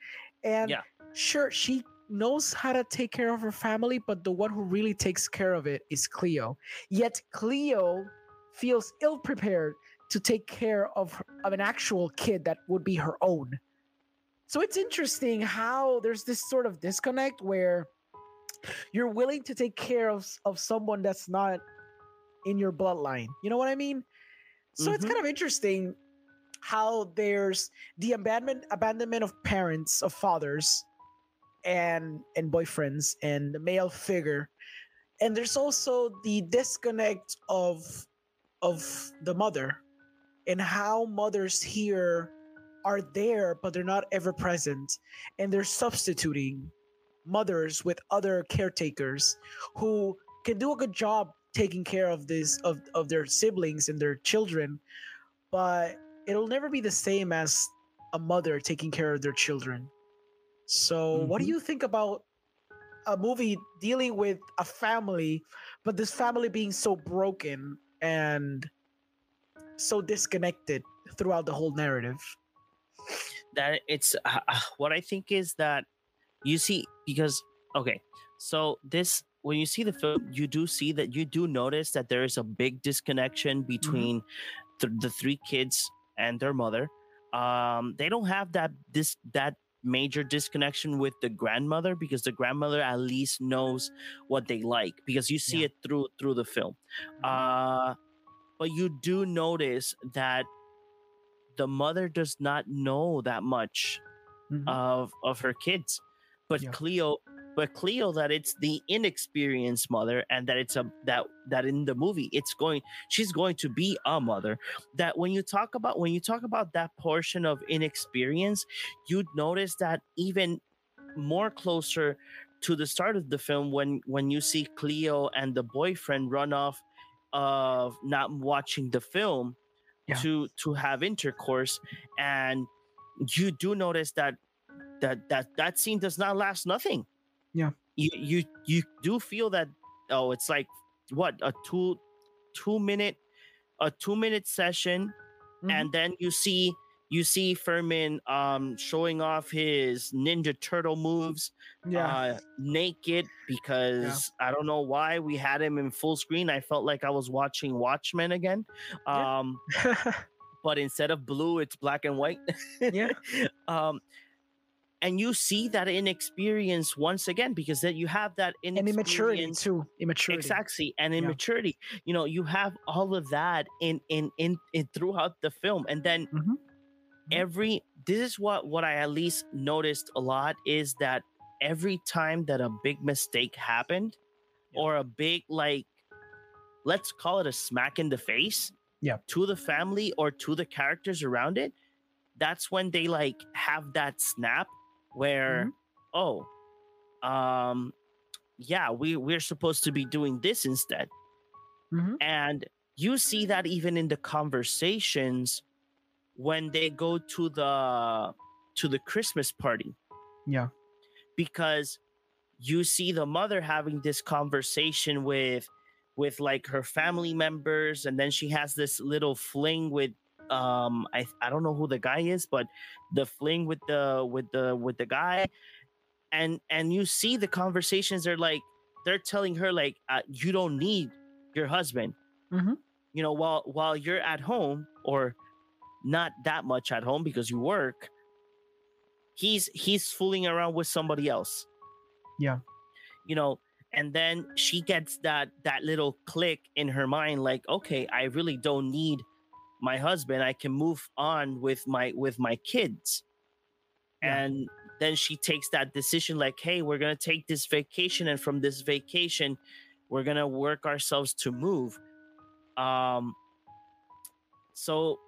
and Yeah. sure she knows how to take care of her family, but the one who really takes care of it is Cleo. Yet Cleo feels ill prepared to take care of her- of an actual kid that would be her own. So it's interesting how there's this sort of disconnect where you're willing to take care of of someone that's not in your bloodline. You know what I mean? So it's Mhm. kind of interesting how there's the abandonment abandonment of parents, of fathers, and and boyfriends, and the male figure, and there's also the disconnect of of the mother, and how mothers here are there but they're not ever present, and they're substituting mothers with other caretakers who can do a good job taking care of this of, of their siblings and their children but it'll never be the same as a mother taking care of their children so what do Mhm. you think about a movie dealing with a family but this family being so broken and so disconnected throughout the whole narrative that it's uh, uh, what I think is that you see because okay, so this when you see the film, you do see that you do notice that there is a big disconnection between th- the three kids and their mother. Um, they don't have that this that major disconnection with the grandmother because the grandmother at least knows what they like because you see Yeah. it through through the film. Uh, but you do notice that the mother does not know that much Mhm. of of her kids but Yeah. cleo but cleo that it's the inexperienced mother and that it's a that that in the movie it's going she's going to be a mother that when you talk about when you talk about that portion of inexperience you'd notice that even more closer to the start of the film when when you see cleo and the boyfriend run off of not watching the film Yeah. to to have intercourse and you do notice that that that that scene does not last nothing Yeah. you you you do feel that oh it's like what a two two minute a two minute session Mhm. and then you see you see Fermín um showing off his ninja turtle moves yeah uh naked because I don't know why we had him in full screen. I felt like I was watching Watchmen again. Yeah. Um but instead of blue, it's black and white. Yeah. um and you see that inexperience once again because that you have that and immaturity too immaturity exactly and Yeah. immaturity you know you have all of that in in in, in throughout the film and then Mhm. every this is what what i at least noticed a lot is that every time that a big mistake happened Yeah. or a big like let's call it a smack in the face Yeah. to the family or to the characters around it that's when they like have that snap where oh um yeah we we're supposed to be doing this instead Mhm. and you see that even in the conversations when they go to the to the christmas party Yeah. because you see the mother having this conversation with with like her family members and then she has this little fling with um i i don't know who the guy is but the fling with the with the with the guy and and you see the conversations they're like they're telling her like uh, you don't need your husband Mhm. you know while while you're at home or not that much at home because you work he's he's fooling around with somebody else Yeah. you know and then she gets that that little click in her mind like okay i really don't need my husband i can move on with my with my kids Yeah. and then she takes that decision like hey we're gonna take this vacation and from this vacation we're gonna work ourselves to move um so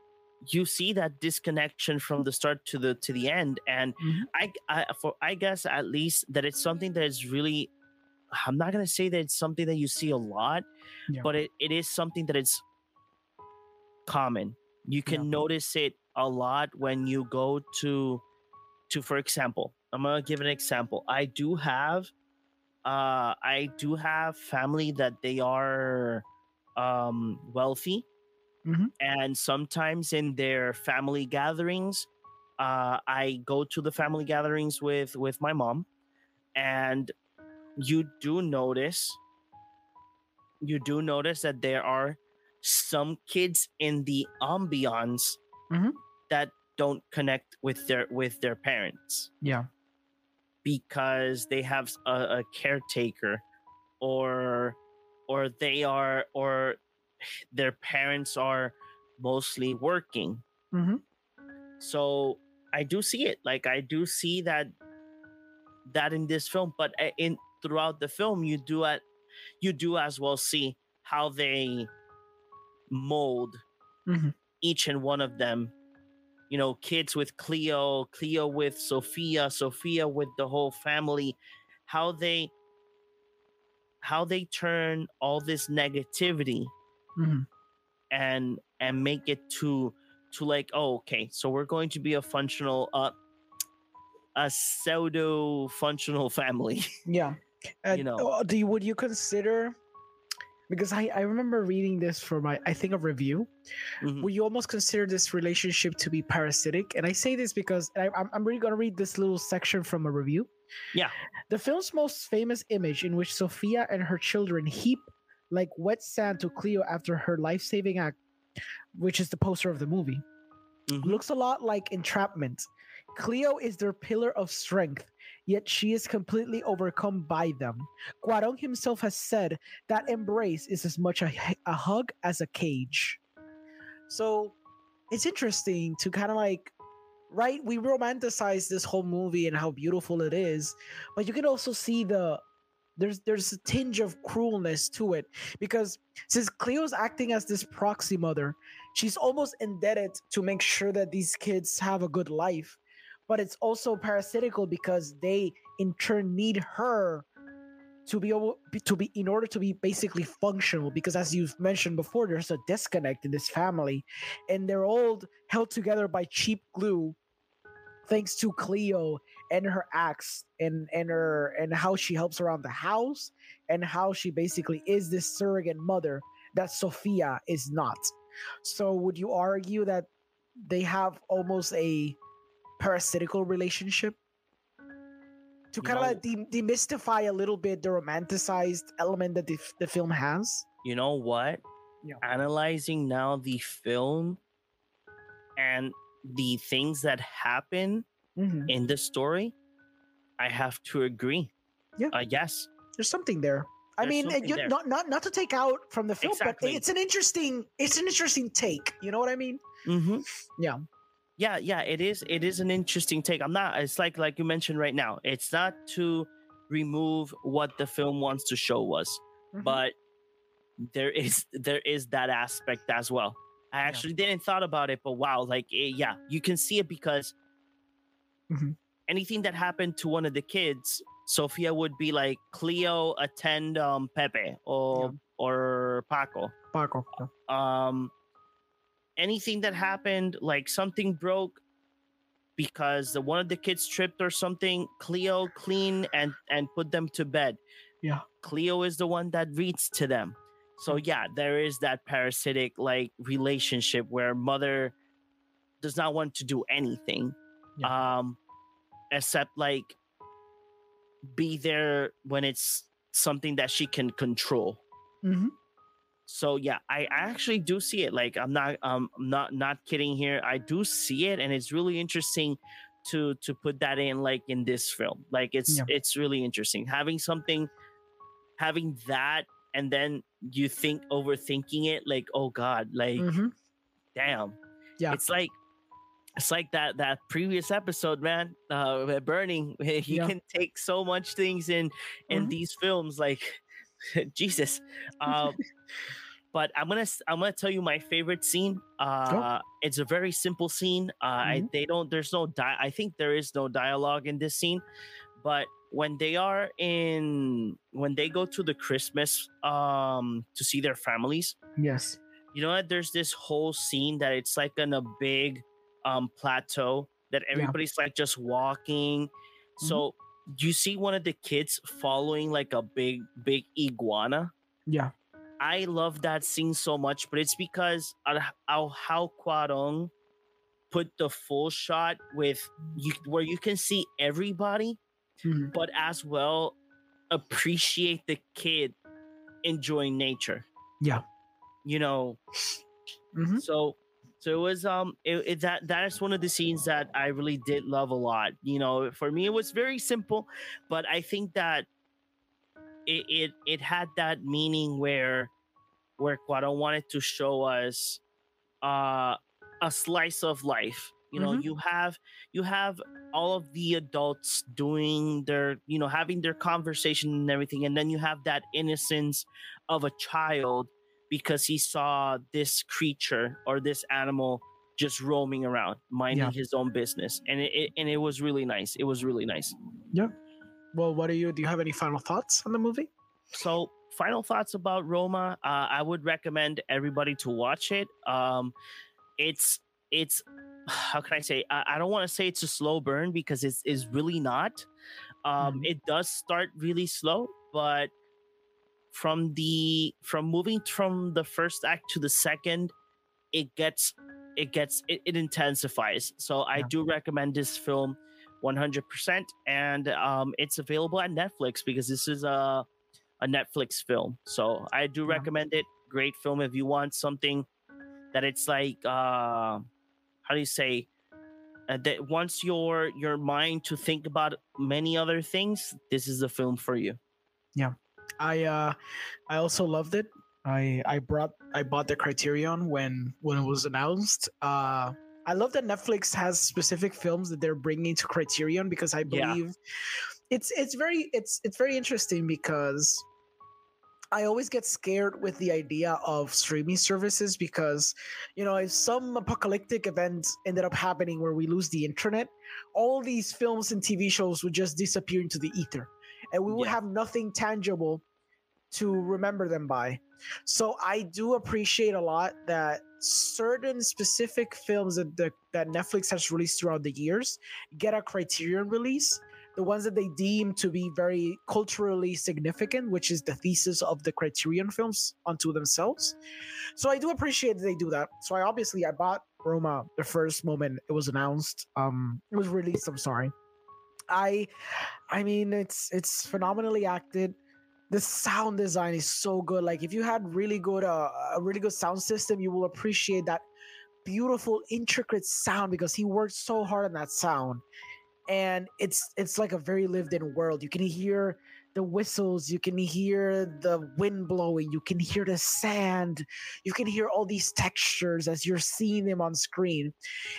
you see that disconnection from the start to the to the end and Mhm. I, I for i guess at least that it's something that is really i'm not gonna say that it's something that you see a lot Yeah. but it, it is something that it's common. You can notice it a lot when you go to to for example i'm gonna give an example. I do have uh i do have family that they are um wealthy. Mhm. and sometimes in their family gatherings uh i go to the family gatherings with with my mom. And you do notice you do notice that there are some kids in the ambiance Mhm. that don't connect with their with their parents Yeah. because they have a, a caretaker or or they are or their parents are mostly working Mhm. so i do see it like i do see that that in this film but uh, in throughout the film you do at you do as well see how they mold Mhm. each and one of them you know kids with cleo cleo with sophia sophia with the whole family how they how they turn all this negativity Mhm. and and make it to to like oh okay so we're going to be a functional uh a pseudo functional family Yeah. And, You know. uh, do you, would you consider? Because I, I remember reading this for my I think a review. Mhm. Would you almost consider this relationship to be parasitic? And I say this because I, I'm really gonna read this little section from a review. Yeah. The film's most famous image, in which Sophia and her children heap like wet sand to Cleo after her life-saving act, which is the poster of the movie, Mhm. looks a lot like entrapment. Cleo is their pillar of strength, yet she is completely overcome by them. Cuarón himself has said that embrace is as much a, a hug as a cage. So it's interesting to kind of like, right? We romanticize this whole movie and how beautiful it is, but you can also see the there's there's a tinge of cruelness to it because since Cleo's acting as this proxy mother, she's almost indebted to make sure that these kids have a good life but it's also parasitical because they in turn need her to be able to be in order to be basically functional because as you've mentioned before there's a disconnect in this family and they're all held together by cheap glue thanks to Cleo and her acts and and her and how she helps around the house and how she basically is this surrogate mother that Sophia is not. So would you argue that they have almost a parasitical relationship to kind of like de- demystify a little bit the romanticized element that the, f- the film has you know what Yeah. analyzing now the film and the things that happen Mhm. in the story i have to agree Yeah. uh, yes there's something there i There's mean you, not not not to take out from the film Exactly. but it's an interesting it's an interesting take you know what i mean mm-hmm. Yeah. Yeah yeah it is it is an interesting take i'm not it's like like you mentioned right now it's not to remove what the film wants to show us Mhm. but there is there is that aspect as well i Yeah. actually didn't thought about it but wow like it, yeah you can see it because Mhm. anything that happened to one of the kids sophia would be like cleo attend um pepe or or Paco. Paco. Um, anything that happened, like something broke because the, one of the kids tripped or something, Cleo clean and and put them to bed. Yeah. Cleo is the one that reads to them. So yeah, there is that parasitic like relationship where mother does not want to do anything um except like be there when it's something that she can control. hmm So yeah, I, I actually do see it. Like I'm not um I'm not not kidding here. I do see it and it's really interesting to to put that in like in this film. Like it's Yeah. it's really interesting having something having that and then you think overthinking it like oh god like hmm damn Yeah. it's like it's like that that previous episode man uh burning you Yeah. can take so much things in in Mhm. these films like jesus um but i'm gonna I'm gonna tell you my favorite scene uh it's a very simple scene uh I, Mhm. they don't there's no di- i think there is no dialogue in this scene but when they are in when they go to the christmas um to see their families Yes. you know what there's this whole scene that it's like on a big um plateau that everybody's like just walking so you see one of the kids following like a big big iguana Yeah. i love that scene so much but it's because how, how Cuarón put the full shot with you where you can see everybody Mhm. but as well appreciate the kid enjoying nature Yeah. you know Mhm. so so it was um it, it, that that is one of the scenes that i really did love a lot you know for me it was very simple but i think that it it, it had that meaning where where Cuarón wanted to show us uh a slice of life you know Mhm. you have you have all of the adults doing their you know having their conversation and everything and then you have that innocence of a child because he saw this creature or this animal just roaming around minding his own business and it, it and it was really nice it was really nice Yeah. Well, what do you do? You have any final thoughts on the movie? so final thoughts about roma uh, i would recommend everybody to watch it um it's it's how can i say i, I don't want to say it's a slow burn because it's, it's really not um Mhm. it does start really slow but from the from moving from the first act to the second it gets it gets it, it intensifies. So i Yeah. do recommend this film 100% and um it's available at netflix because this is a a netflix film. So i do Yeah. recommend it. Great film if you want something that it's like uh how do you say uh, that wants your your mind to think about many other things this is the film for you I uh I also loved it. I I brought I bought the Criterion when when it was announced. Uh I love that Netflix has specific films that they're bringing to Criterion because I Yeah. believe it's it's very it's it's very interesting because I always get scared with the idea of streaming services because you know if some apocalyptic event ended up happening where we lose the internet, all these films and TV shows would just disappear into the ether and we would Yeah. have nothing tangible to remember them by. So I do appreciate a lot that certain specific films that the, that Netflix has released throughout the years get a Criterion release. The ones that they deem to be very culturally significant, which is the thesis of the Criterion films unto themselves. So I do appreciate that they do that. So I obviously I bought Roma the first moment it was announced. Um, it was released. I'm sorry. I, I mean, it's it's phenomenally acted the sound design is so good. Like if you had really good uh, a really good sound system, you will appreciate that beautiful, intricate sound because he worked so hard on that sound. And it's it's like a very lived in world. You can hear the whistles, you can hear the wind blowing, you can hear the sand, you can hear all these textures as you're seeing them on screen.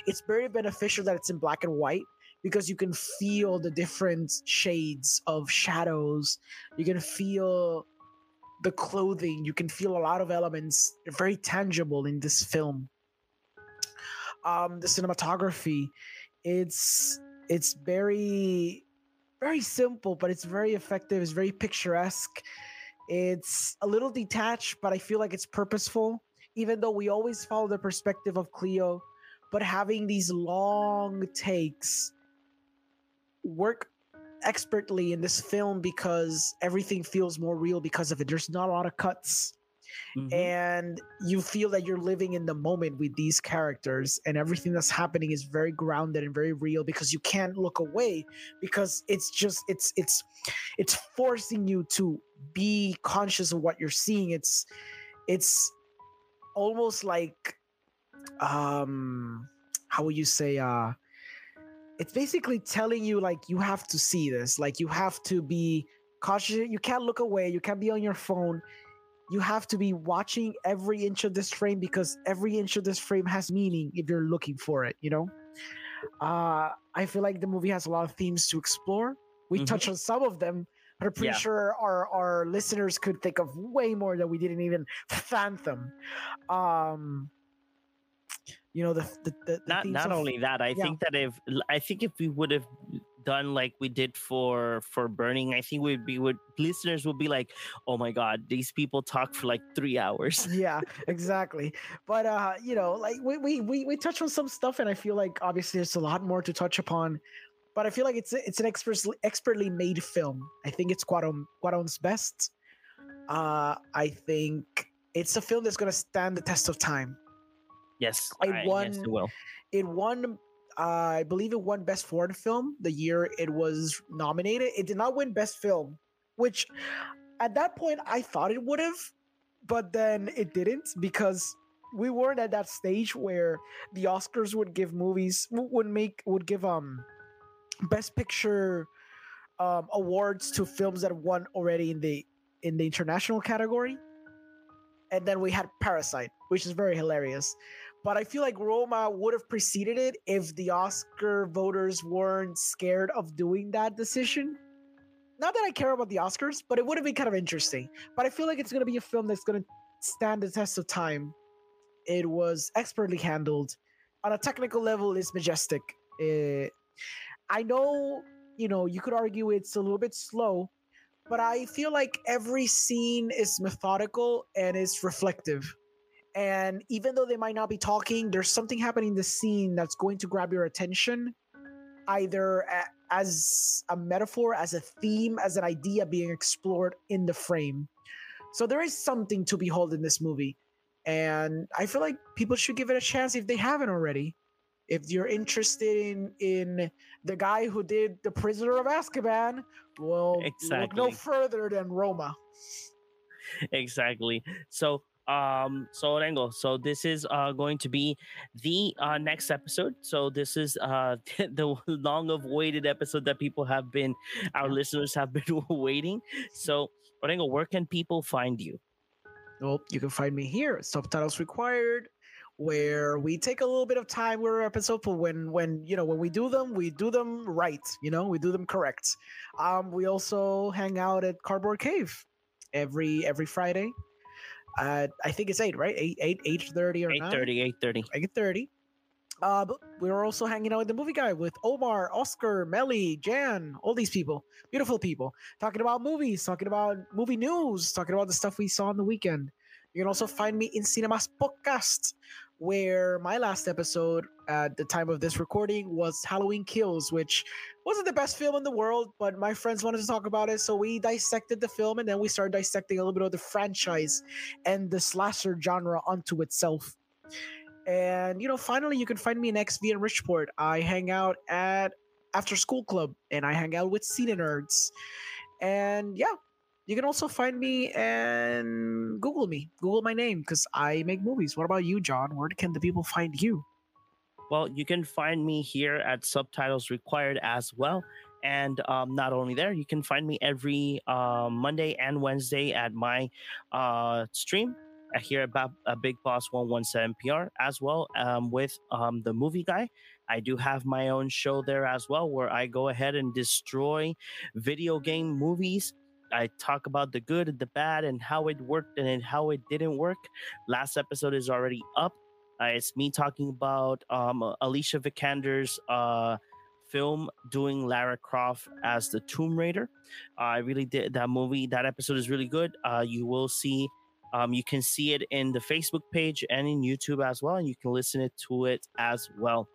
It's very beneficial that it's in black and white because you can feel the different shades of shadows. You can feel the clothing. You can feel a lot of elements very tangible in this film. Um the cinematography it's it's very very simple but it's very effective. It's very picturesque. It's a little detached, but I feel like it's purposeful. Even though we always follow the perspective of Cleo, but having these long takes work expertly in this film because everything feels more real because of it. There's not a lot of cuts. Mhm. And you feel that you're living in the moment with these characters, and everything that's happening is very grounded and very real because you can't look away because it's just it's it's it's forcing you to be conscious of what you're seeing. It's it's almost like um how would you say uh it's basically telling you like you have to see this like you have to be cautious you can't look away you can't be on your phone you have to be watching every inch of this frame because every inch of this frame has meaning if you're looking for it you know uh i feel like the movie has a lot of themes to explore we Mhm. touched on some of them but i'm pretty Yeah. sure our our listeners could think of way more that we didn't even fathom um you know the the, the, not not of- only that i yeah. think that if i think if we would have done like we did for for burning i think we'd be would listeners would be like oh my god these people talk for like three hours. Yeah exactly. But uh you know like we, we we we touch on some stuff and i feel like obviously there's a lot more to touch upon but i feel like it's it's an expertly expertly made film. I think it's Cuarón, Cuarón's best. Uh i think it's a film that's going to stand the test of time yes I yes won- it will. it won uh, i believe it won best foreign film the year it was nominated. It did not win best film which at that point i thought it would have but then it didn't because we weren't at that stage where the oscars would give movies would make would give um best picture um awards to films that won already in the in the international category. And then we had parasite which is very hilarious but I feel like Roma would have preceded it if the Oscar voters weren't scared of doing that decision. Not that I care about the Oscars, but it would have been kind of interesting. But I feel like it's going to be a film that's going to stand the test of time. It was expertly handled. On a technical level, it's majestic. Eh, I know, you know, you could argue it's a little bit slow, but I feel like every scene is methodical and is reflective and even though they might not be talking there's something happening in the scene that's going to grab your attention either a- as a metaphor as a theme as an idea being explored in the frame. So there is something to behold in this movie and i feel like people should give it a chance if they haven't already. If you're interested in in the guy who did the prisoner of azkaban well look no further than roma. Exactly. So um so Orengo, so this is uh going to be the uh next episode so this is uh the long awaited episode that people have been our listeners have been waiting so Orengo, where can people find you Well, you can find me here, subtitles required, where we take a little bit of time with our episode, but when when you know when we do them, we do them right. You know, we do them correct. Um, we also hang out at Cardboard Cave every every Friday. At I think it's eight, right? Eight eight eight thirty or 830 830 Eight thirty. Uh, but we're also hanging out with the movie guy with Omar, Oscar, Melly, Jan, all these people, beautiful people, talking about movies, talking about movie news, talking about the stuff we saw on the weekend. You can also find me in Cinemas Podcast, where my last episode at the time of this recording was Halloween Kills, which wasn't the best film in the world, but my friends wanted to talk about it, so we dissected the film and then we started dissecting a little bit of the franchise and the slasher genre onto itself. And you know, finally, you can find me in XV and Richport. I hang out at After School Club, and I hang out with Cine Nerds. And yeah, you can also find me and Google me, Google my name, because I make movies. What about you, John? Where can the people find you? Well, you can find me here at Subtitles Required as well. And um, not only there, you can find me every uh, Monday and Wednesday at my uh, stream uh, here at Ba- uh, Big Boss 117 PR as well um, with um, the movie guy. I do have my own show there as well where I go ahead and destroy video game movies. I talk about the good and the bad and how it worked and how it didn't work. Last episode is already up. Uh, it's me talking about um, Alicia Vikander's uh, film doing Lara Croft as the Tomb Raider. I really did that movie. That episode is really good. Uh, you will see, um, you can see it in the Facebook page and in YouTube as well, and you can listen to it as well.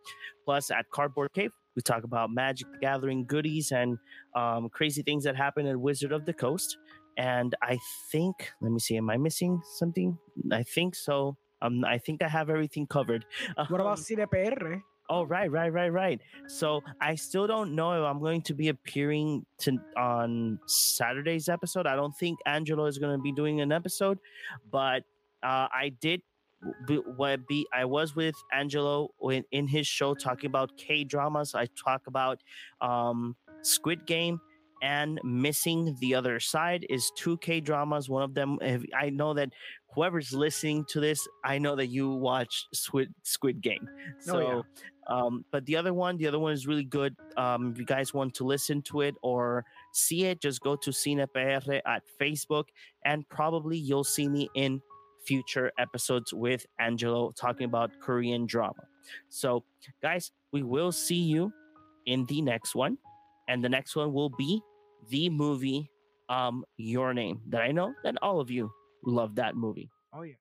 Plus, at Cardboard Cave, we talk about Magic the Gathering goodies and um, crazy things that happen at Wizard of the Coast. And I think, let me see, am I missing something? I think so. Um, I think I have everything covered. What about Um, Cine PR? Oh, right, right, right, right. So I still don't know if I'm going to be appearing to on Saturday's episode. I don't think Angelo is going to be doing an episode, but uh, I did. What be I was with Angelo in, in his show talking about K dramas. I talk about um, Squid Game and Missing the Other Side is two K dramas. One of them, I know that whoever's listening to this, I know that you watch Squid Squid Game. So. Oh, yeah. Um, but the other one, the other one is really good. Um, if you guys want to listen to it or see it, just go to Cine PR at Facebook, and probably you'll see me in future episodes with Angelo talking about Korean drama. So, guys, we will see you in the next one, and the next one will be the movie um Your Name that I know that all of you love that movie. Oh yeah.